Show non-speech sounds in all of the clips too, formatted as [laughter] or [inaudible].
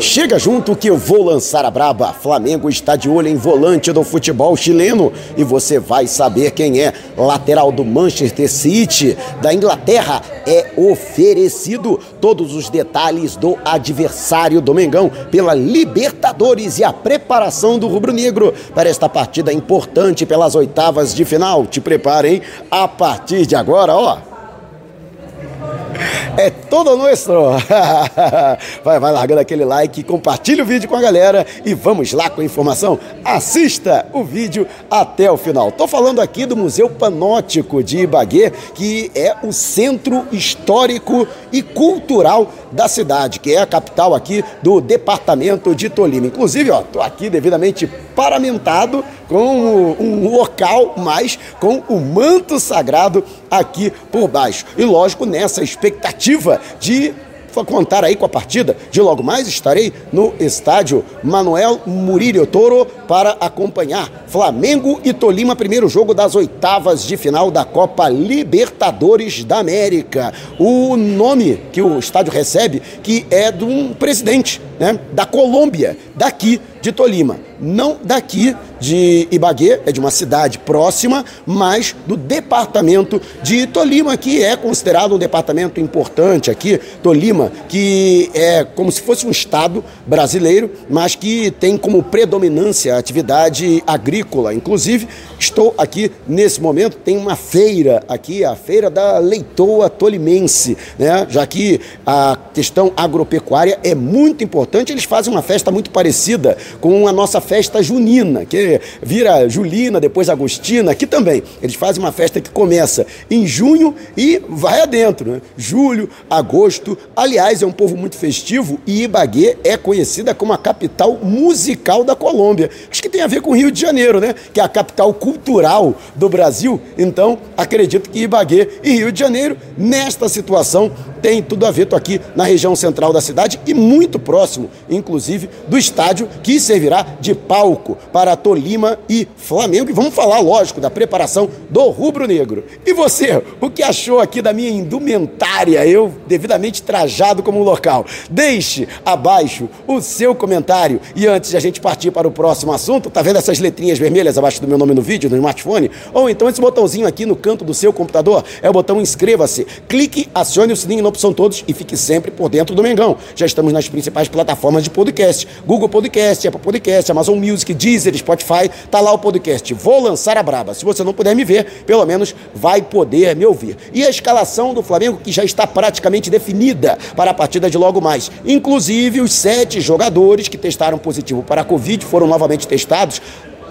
Chega junto que eu vou lançar a braba. Flamengo está de olho em volante do futebol chileno e você vai saber quem é. Lateral do Manchester City da Inglaterra é oferecido todos os detalhes do adversário do Mengão pela Libertadores e a preparação do rubro-negro para esta partida importante pelas oitavas de final. Te preparem a partir de agora, ó é todo nosso. [laughs] vai, vai largando aquele like, compartilha o vídeo com a galera e vamos lá com a informação. Assista o vídeo até o final. Tô falando aqui do Museu Panótico de Ibagué, que é o centro histórico e cultural da cidade, que é a capital aqui do departamento de Tolima. Inclusive, ó, tô aqui devidamente paramentado com um local, mas com o manto sagrado aqui por baixo. E lógico, nessa expectativa de contar aí com a partida de logo mais estarei no estádio Manuel Murillo Toro para acompanhar Flamengo e Tolima, primeiro jogo das oitavas de final da Copa Libertadores da América. O nome que o estádio recebe que é de um presidente, né, da Colômbia, daqui de Tolima, não daqui de Ibagué, é de uma cidade próxima, mas do departamento de Tolima, que é considerado um departamento importante aqui, Tolima, que é como se fosse um estado brasileiro, mas que tem como predominância a atividade agrícola. Inclusive, estou aqui nesse momento, tem uma feira aqui, a feira da leitoa tolimense, né? Já que a questão agropecuária é muito importante, eles fazem uma festa muito parecida com a nossa festa junina, que vira Julina, depois Agostina, aqui também. Eles fazem uma festa que começa em junho e vai adentro, né? Julho, agosto. Aliás, é um povo muito festivo e Ibagué é conhecida como a capital musical da Colômbia. Acho que tem a ver com o Rio de Janeiro, né? Que é a capital cultural do Brasil. Então, acredito que Ibagué e Rio de Janeiro, nesta situação, tem tudo a ver. Estou aqui na região central da cidade e muito próximo, inclusive, do estádio que servirá de palco para Tolima e Flamengo. E vamos falar, lógico, da preparação do rubro-negro. E você, o que achou aqui da minha indumentária, eu devidamente trajado como local? Deixe abaixo o seu comentário. E antes de a gente partir para o próximo assunto, tá vendo essas letrinhas vermelhas abaixo do meu nome no vídeo, no smartphone? Ou então esse botãozinho aqui no canto do seu computador é o botão inscreva-se. Clique, acione o sininho opção todos e fique sempre por dentro do Mengão. Já estamos nas principais plataformas de podcast: Google Podcast, Apple Podcast, Amazon Music, Deezer, Spotify. Tá lá o podcast. Vou lançar a braba. Se você não puder me ver, pelo menos vai poder me ouvir. E a escalação do Flamengo que já está praticamente definida para a partida de logo mais. Inclusive os sete jogadores que testaram positivo para a Covid foram novamente testados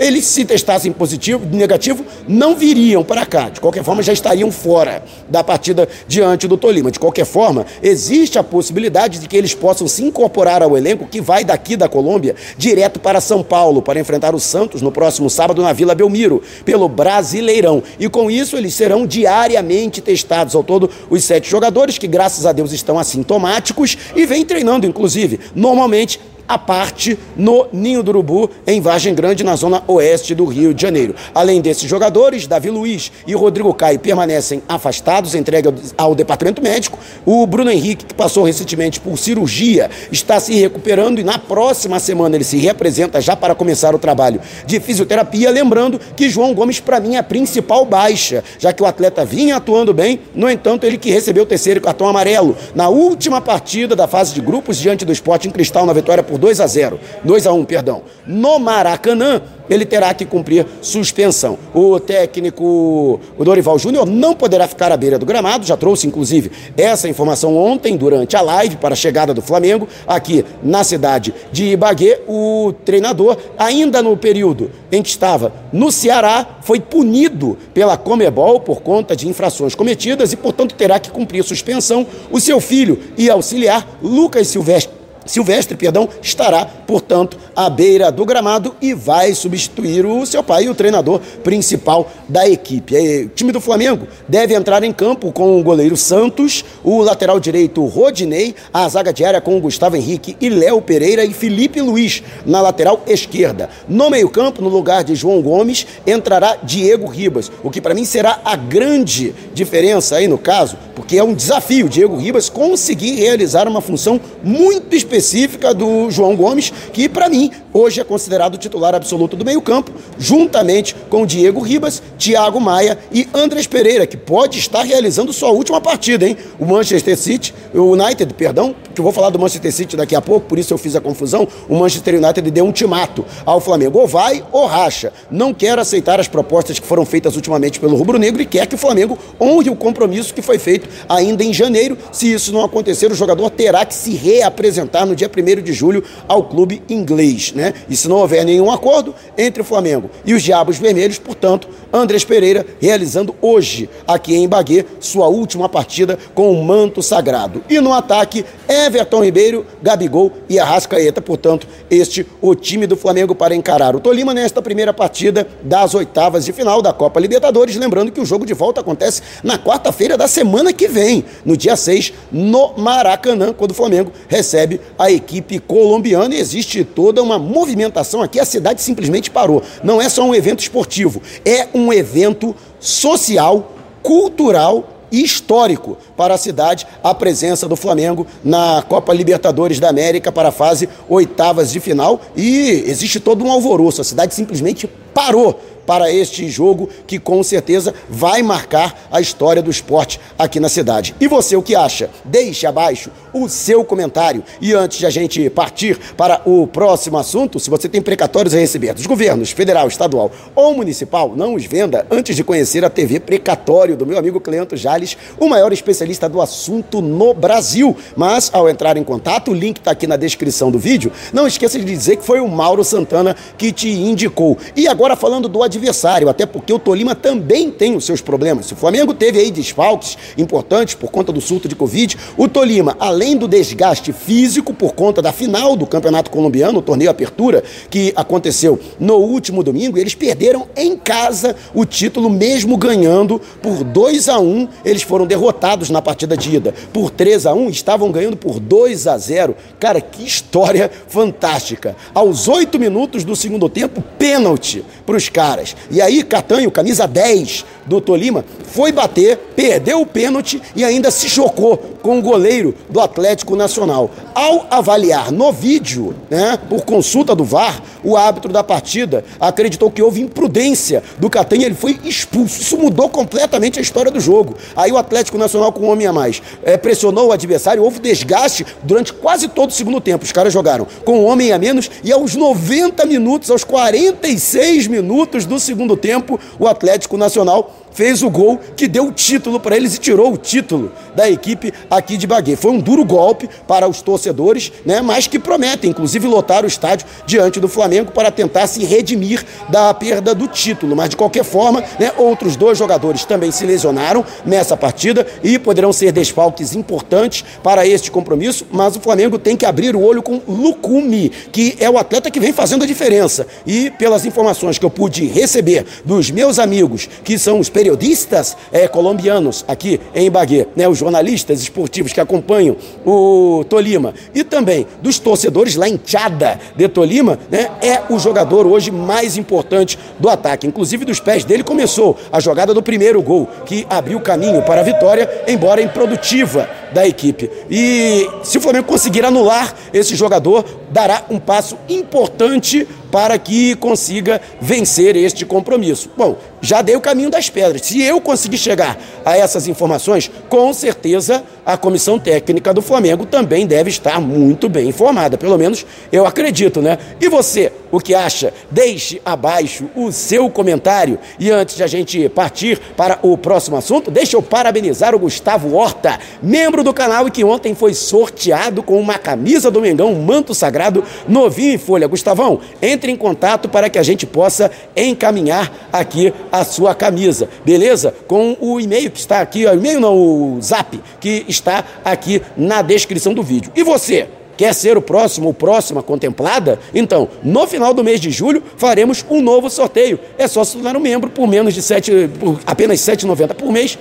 eles se testassem positivo, negativo, não viriam para cá. De qualquer forma, já estariam fora da partida diante do Tolima. De qualquer forma, existe a possibilidade de que eles possam se incorporar ao elenco que vai daqui da Colômbia direto para São Paulo para enfrentar o Santos no próximo sábado na Vila Belmiro, pelo Brasileirão. E com isso, eles serão diariamente testados. Ao todo, os sete jogadores que, graças a Deus, estão assintomáticos e vêm treinando, inclusive, normalmente a parte no Ninho do Urubu, em Vargem Grande, na zona oeste do Rio de Janeiro. Além desses jogadores, Davi Luiz e Rodrigo Caio permanecem afastados, entregue ao departamento médico. O Bruno Henrique, que passou recentemente por cirurgia, está se recuperando e na próxima semana ele se representa já para começar o trabalho de fisioterapia. Lembrando que João Gomes, para mim, é a principal baixa, já que o atleta vinha atuando bem, no entanto, ele que recebeu o terceiro cartão amarelo na última partida da fase de grupos diante do Sporting Cristal na vitória por 2 a 0, 2 a 1, perdão, no Maracanã, ele terá que cumprir suspensão. O técnico, o Dorival Júnior, não poderá ficar à beira do gramado, já trouxe inclusive essa informação ontem durante a live para a chegada do Flamengo aqui na cidade de Ibagué. O treinador, ainda no período em que estava no Ceará, foi punido pela Comebol por conta de infrações cometidas e, portanto, terá que cumprir suspensão. O seu filho e auxiliar, Lucas Silvestre Silvestre, perdão, estará, portanto, à beira do gramado e vai substituir o seu pai, o treinador principal da equipe. O time do Flamengo deve entrar em campo com o goleiro Santos, o lateral direito Rodinei, a zaga diária com Gustavo Henrique e Léo Pereira e Felipe Luiz na lateral esquerda. No meio-campo, no lugar de João Gomes, entrará Diego Ribas, o que para mim será a grande diferença aí no caso, porque é um desafio Diego Ribas conseguir realizar uma função muito específica específica do João Gomes, que para mim hoje é considerado titular absoluto do meio-campo, juntamente com Diego Ribas, Thiago Maia e Andrés Pereira, que pode estar realizando sua última partida, hein? O Manchester City, o United, perdão, que eu vou falar do Manchester City daqui a pouco, por isso eu fiz a confusão. O Manchester United deu um ultimato ao Flamengo: ou vai ou racha. Não quer aceitar as propostas que foram feitas ultimamente pelo Rubro Negro e quer que o Flamengo honre o compromisso que foi feito ainda em janeiro. Se isso não acontecer, o jogador terá que se reapresentar no dia 1 de julho ao clube inglês. Né? E se não houver nenhum acordo entre o Flamengo e os Diabos Vermelhos, portanto, Andrés Pereira realizando hoje, aqui em Baguê, sua última partida com o manto sagrado. E no ataque, Everton Ribeiro, Gabigol e Arrascaeta. Portanto, este o time do Flamengo para encarar o Tolima nesta primeira partida das oitavas de final da Copa Libertadores. Lembrando que o jogo de volta acontece na quarta-feira da semana que vem, no dia 6, no Maracanã, quando o Flamengo recebe a equipe colombiana. E existe toda uma movimentação aqui, a cidade simplesmente parou. Não é só um evento esportivo, é um evento social, cultural histórico para a cidade a presença do Flamengo na Copa Libertadores da América para a fase oitavas de final e existe todo um alvoroço. A cidade simplesmente parou para este jogo que com certeza vai marcar a história do esporte aqui na cidade. E você o que acha? Deixe abaixo o seu comentário. E antes de a gente partir para o próximo assunto, se você tem precatórios a receber dos governos federal, estadual ou municipal, não os venda antes de conhecer a TV Precatório do meu amigo Cleanto Jales, o maior especialista do assunto no Brasil. Mas ao entrar em contato, o link está aqui na descrição do vídeo. Não esqueça de dizer que foi o Mauro Santana que te indicou. E agora falando do adversário, até porque o Tolima também tem os seus problemas. O Flamengo teve aí desfalques importantes por conta do surto de Covid, o Tolima, além do desgaste físico por conta da final do Campeonato Colombiano, o torneio Apertura, que aconteceu no último domingo, eles perderam em casa o título, mesmo ganhando por 2 a 1 Eles foram derrotados na partida de ida por 3 a 1 estavam ganhando por 2 a 0 Cara, que história fantástica. Aos oito minutos do segundo tempo, pênalti para os caras. E aí, Catanho, camisa 10 do Tolima, foi bater, perdeu o pênalti e ainda se chocou com o goleiro do Atlético Nacional. Ao avaliar no vídeo, né, por consulta do VAR, o árbitro da partida acreditou que houve imprudência do Catanha, ele foi expulso. Isso mudou completamente a história do jogo. Aí o Atlético Nacional com um homem a mais é, pressionou o adversário, houve desgaste durante quase todo o segundo tempo. Os caras jogaram com um homem a menos e aos 90 minutos, aos 46 minutos do segundo tempo, o Atlético Nacional fez o gol que deu o título para eles e tirou o título da equipe aqui de Baguê. Foi um duro golpe para os torcedores, né, mas que prometem, inclusive, lotar o estádio diante do Flamengo para tentar se redimir da perda do título. Mas, de qualquer forma, né, outros dois jogadores também se lesionaram nessa partida e poderão ser desfalques importantes para este compromisso, mas o Flamengo tem que abrir o olho com Lucumi, que é o atleta que vem fazendo a diferença. E pelas informações que eu pude receber dos meus amigos, que são os periodistas é, colombianos aqui em Bagué, né, os jornalistas esportivos que acompanham o Tolima. E também dos torcedores lá em Chada de Tolima, né, é o jogador hoje mais importante do ataque. Inclusive dos pés dele começou a jogada do primeiro gol, que abriu caminho para a vitória, embora improdutiva da equipe. E se o Flamengo conseguir anular esse jogador, dará um passo importante para que consiga vencer este compromisso. Bom, já dei o caminho das pedras. Se eu conseguir chegar a essas informações, com certeza a comissão técnica do Flamengo também deve estar muito bem informada. Pelo menos eu acredito, né? E você, o que acha? Deixe abaixo o seu comentário. E antes de a gente partir para o próximo assunto, deixa eu parabenizar o Gustavo Horta, membro do canal e que ontem foi sorteado com uma camisa do Mengão, um manto sagrado, novinho em folha. Gustavão, entre em contato para que a gente possa encaminhar aqui a sua camisa, beleza? Com o e-mail que está aqui, o e-mail não, o zap, que está aqui na descrição do vídeo. E você? Quer ser o próximo ou próxima contemplada? Então, no final do mês de julho, faremos um novo sorteio. É só se tornar um membro por menos de 7, por apenas R$ 7,90 por mês.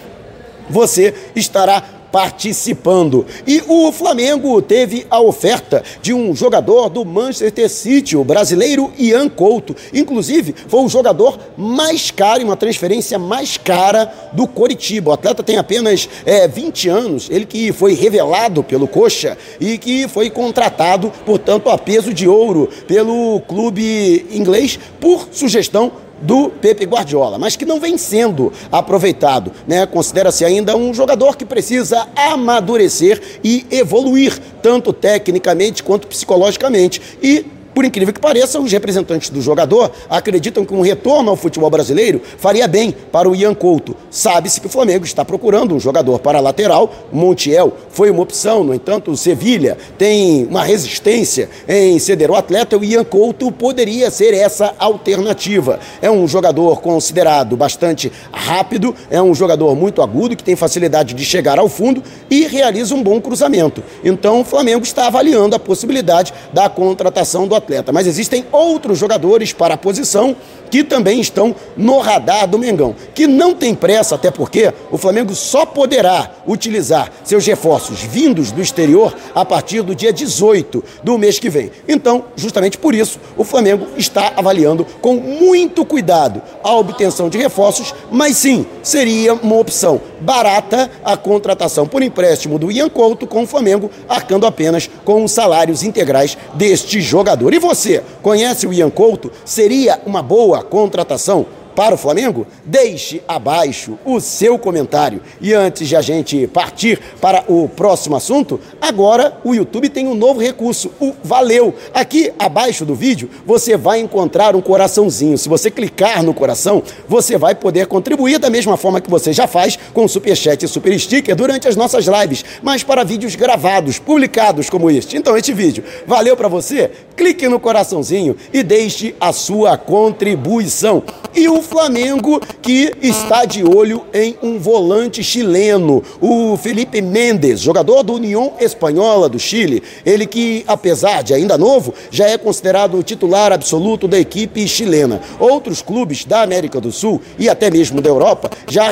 Você estará participando. E o Flamengo teve a oferta de um jogador do Manchester City, o brasileiro Ian Couto. Inclusive, foi o jogador mais caro, uma transferência mais cara do Coritiba. O atleta tem apenas é, 20 anos, ele que foi revelado pelo Coxa e que foi contratado, portanto, a peso de ouro pelo clube inglês por sugestão do Pepe Guardiola, mas que não vem sendo aproveitado. Né? Considera-se ainda um jogador que precisa amadurecer e evoluir, tanto tecnicamente quanto psicologicamente. E por incrível que pareça, os representantes do jogador acreditam que um retorno ao futebol brasileiro faria bem para o Ian Couto. Sabe-se que o Flamengo está procurando um jogador para lateral. Montiel foi uma opção, no entanto, o Sevilha tem uma resistência em ceder o atleta. O Ian Couto poderia ser essa alternativa. É um jogador considerado bastante rápido, é um jogador muito agudo, que tem facilidade de chegar ao fundo e realiza um bom cruzamento. Então, o Flamengo está avaliando a possibilidade da contratação do atleta mas existem outros jogadores para a posição que também estão no radar do Mengão, que não tem pressa, até porque o Flamengo só poderá utilizar seus reforços vindos do exterior a partir do dia 18 do mês que vem. Então, justamente por isso, o Flamengo está avaliando com muito cuidado a obtenção de reforços, mas sim, seria uma opção barata a contratação por empréstimo do Ian Couto com o Flamengo arcando apenas com os salários integrais deste jogador. E você, conhece o Ian Couto? Seria uma boa contratação para o Flamengo? Deixe abaixo o seu comentário. E antes de a gente partir para o próximo assunto, agora o YouTube tem um novo recurso, o Valeu. Aqui abaixo do vídeo você vai encontrar um coraçãozinho. Se você clicar no coração, você vai poder contribuir da mesma forma que você já faz com o Superchat e Super Sticker durante as nossas lives, mas para vídeos gravados, publicados como este. Então, este vídeo valeu para você? Clique no coraçãozinho e deixe a sua contribuição. E o Flamengo que está de olho em um volante chileno, o Felipe Mendes, jogador do União Espanhola do Chile. Ele que, apesar de ainda novo, já é considerado o titular absoluto da equipe chilena. Outros clubes da América do Sul e até mesmo da Europa já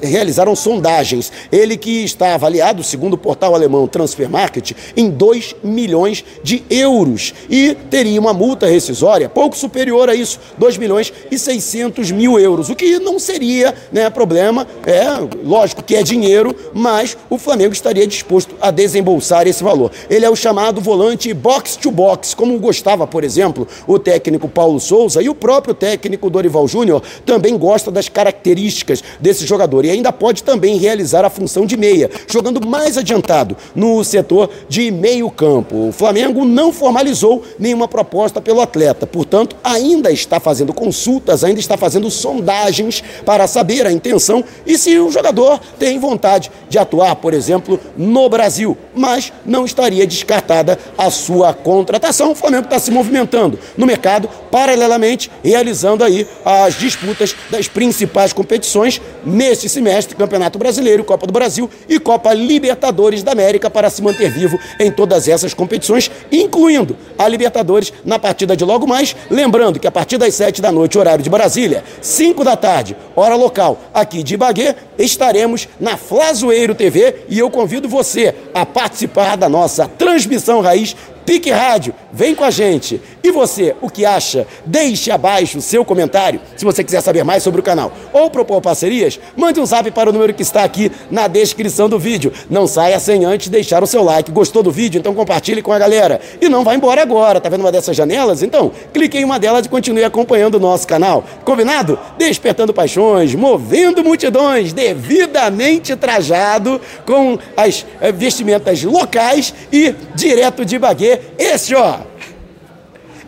realizaram sondagens. Ele que está avaliado, segundo o portal alemão Transfer Market, em 2 milhões de euros e teria uma multa rescisória pouco superior a isso, 2 milhões e 600 mil mil euros, o que não seria né, problema. É lógico que é dinheiro, mas o Flamengo estaria disposto a desembolsar esse valor. Ele é o chamado volante box to box, como gostava, por exemplo, o técnico Paulo Souza e o próprio técnico Dorival Júnior também gosta das características desse jogador e ainda pode também realizar a função de meia, jogando mais adiantado no setor de meio campo. O Flamengo não formalizou nenhuma proposta pelo atleta, portanto, ainda está fazendo consultas, ainda está fazendo sondagens para saber a intenção e se o jogador tem vontade de atuar, por exemplo, no Brasil. Mas não estaria descartada a sua contratação. O Flamengo está se movimentando no mercado, paralelamente realizando aí as disputas das principais competições neste semestre, Campeonato Brasileiro, Copa do Brasil e Copa Libertadores da América para se manter vivo em todas essas competições, incluindo a Libertadores na partida de logo mais. Lembrando que a partir das sete da noite, horário de Brasília, 5 da tarde, hora local, aqui de Baguê, estaremos na Flazoeiro TV e eu convido você a participar da nossa transmissão raiz Pique Rádio, vem com a gente. E você, o que acha? Deixe abaixo o seu comentário. Se você quiser saber mais sobre o canal ou propor parcerias, mande um zap para o número que está aqui na descrição do vídeo. Não saia sem antes deixar o seu like. Gostou do vídeo? Então compartilhe com a galera. E não vá embora agora. Tá vendo uma dessas janelas? Então, clique em uma delas e continue acompanhando o nosso canal. Combinado? Despertando paixões, movendo multidões, devidamente trajado com as eh, vestimentas locais e direto de Baguê esse, ó,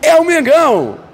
é o Mengão.